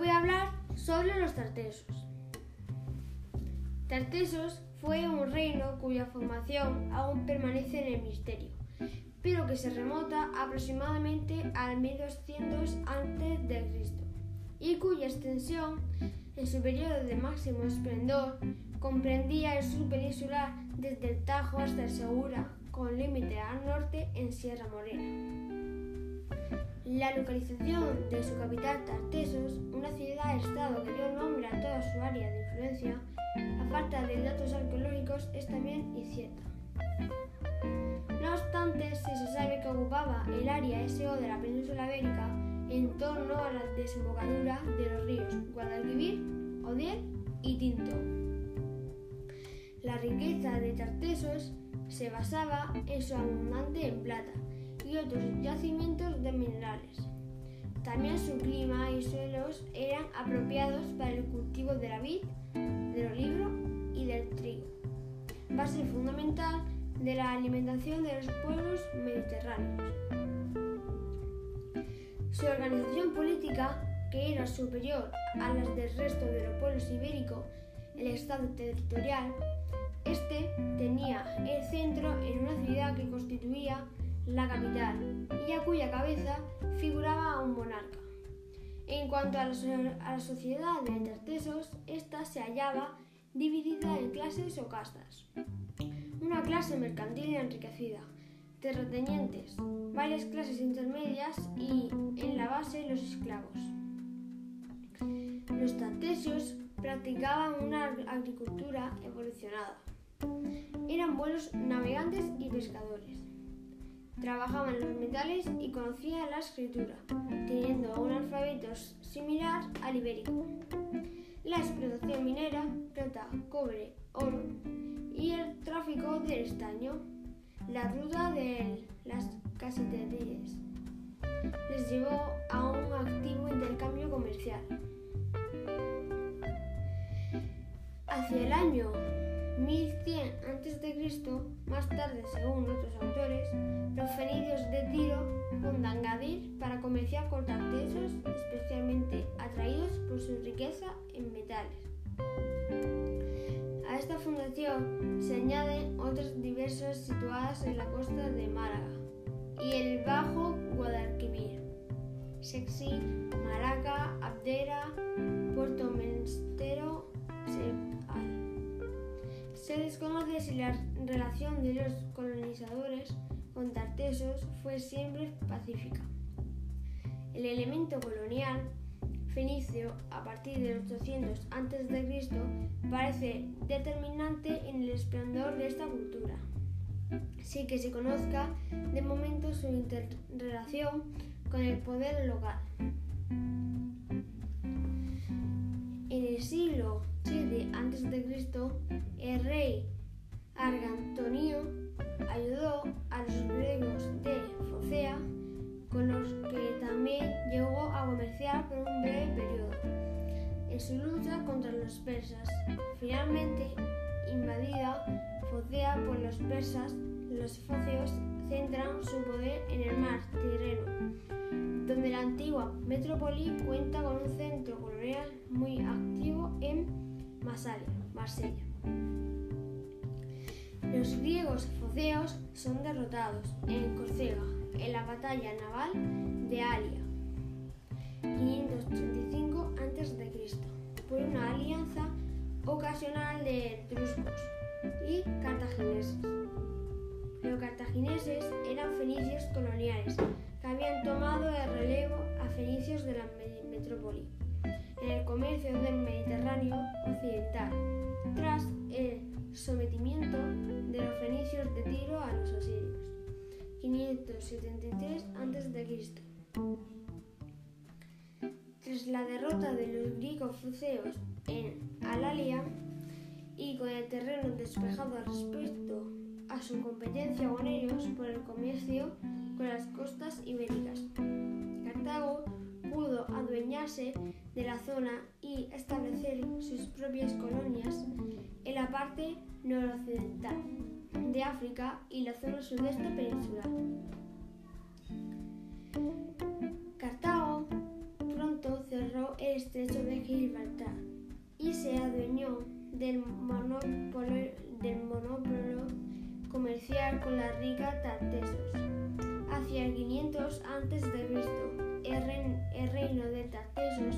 voy a hablar sobre los tartesos. Tartesos fue un reino cuya formación aún permanece en el misterio, pero que se remota aproximadamente al 1200 a.C. y cuya extensión en su periodo de máximo esplendor comprendía el sur peninsular desde el Tajo hasta el Segura, con límite al norte en Sierra Morena. La localización de su capital Tartesos, una ciudad-estado que dio nombre a toda su área de influencia, a falta de datos arqueológicos, es también incierta. No obstante, si se sabe que ocupaba el área SO de la península ibérica en torno a la desembocadura de los ríos Guadalquivir, Odiel y Tinto. La riqueza de Tartesos se basaba en su abundante en plata y otros yacimientos de minerales. También su clima y suelos eran apropiados para el cultivo de la vid, del olivo y del trigo, base fundamental de la alimentación de los pueblos mediterráneos. Su organización política, que era superior a las del resto de los pueblos ibéricos, el Estado territorial, este tenía el centro en una ciudad que constituía la capital y a cuya cabeza figuraba un monarca. En cuanto a la, sociedad de Tartesos, esta se hallaba dividida en clases o castas. Una clase mercantil enriquecida, terratenientes, varias clases intermedias y, en la base, los esclavos. Los tartesios practicaban una agricultura evolucionada. Eran buenos navegantes y pescadores. Trabajaban los metales y conocían la escritura, teniendo un alfabeto similar al ibérico. La explotación minera, plata, cobre, oro y el tráfico del estaño, la ruta de las caseterías, les llevó a un activo intercambio comercial. Hacia el año 1100 a.C., más tarde, según otros comerciar con tartesos, especialmente atraídos por su riqueza en metales. A esta fundación se añaden otras diversas situadas en la costa de Málaga y el Bajo Guadalquivir, Sexy, Maraca, Abdera, Puerto Menstero, se desconoce si la relación de los colonizadores con tartesos fue siempre pacífica. El elemento colonial fenicio a partir de 800 a.C. parece determinante en el esplendor de esta cultura, sin que se conozca de momento su interrelación con el poder local. En el siglo VII a.C., el rey Argantonio ayudó a los griegos de Focea, con los que también llegó a comerciar por un breve periodo, en su lucha contra los persas. Finalmente, invadida Focea por los persas, los foceos centran su poder en el mar Tirreno, donde la antigua metrópoli cuenta con un centro colonial muy activo en Masalia, Marsella. Los griegos foceos son derrotados en Córcega en la batalla naval de Alia, 535 a.C., por una alianza ocasional de etruscos y cartagineses. Los cartagineses eran fenicios coloniales que habían tomado el relevo a fenicios de la metrópoli en el comercio del Mediterráneo occidental, tras el sometimiento de los fenicios de Tiro a los asirios, 573 a.C. Tras la derrota de los griegos fuceos en Alalia y con el terreno despejado respecto a su competencia con ellos por el comercio con las costas ibéricas, Cartago pudo adueñarse de la zona y establecer sus propias colonias en la parte noroccidental de África y la zona sudeste peninsular. Cartago pronto cerró el estrecho de Gibraltar y se adueñó del monopolio, comercial con la rica Tartesos. Hacia el 500 a.C., el, reino, el reino de Tartesos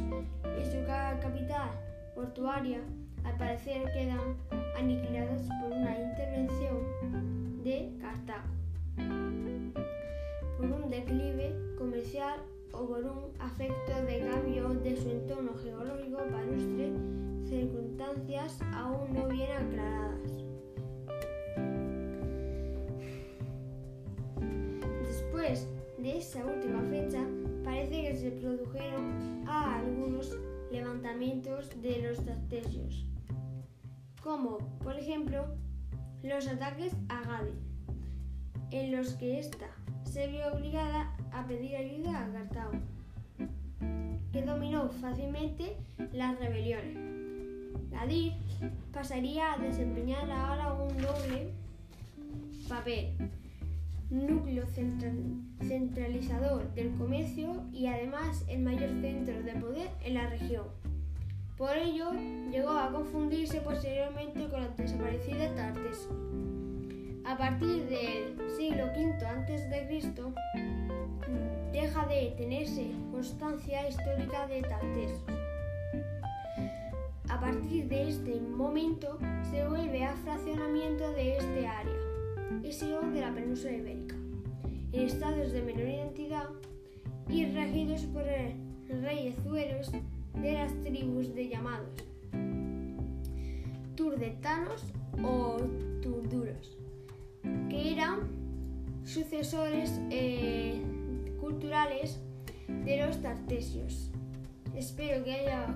y su capital portuaria al parecer quedan aniquiladas por una intervención de Cartago, por un declive comercial o por un afecto de cambio de su entorno geológico palustre, circunstancias aún no bien aclaradas. Después de esa última fecha, parece que se produjeron algunos levantamientos de los tartesios, como por ejemplo los ataques a Gade, en los que ésta se vio obligada a pedir ayuda a Cartago, que dominó fácilmente las rebeliones. Gadir pasaría a desempeñar ahora un doble papel, núcleo centralizador del comercio y además el mayor centro de poder en la región. Por ello, llegó a confundirse posteriormente con la desaparecida Tartes. A partir del siglo V a.C., deja de tenerse constancia histórica de Tartesos. A partir de este momento se vuelve a fraccionamiento de este área, y sigo de la península ibérica, en estados de menor identidad y regidos por reyezuelos de las tribus de llamados turdetanos o turduros, que eran sucesores eh, culturales de los tartesios. Espero que haya...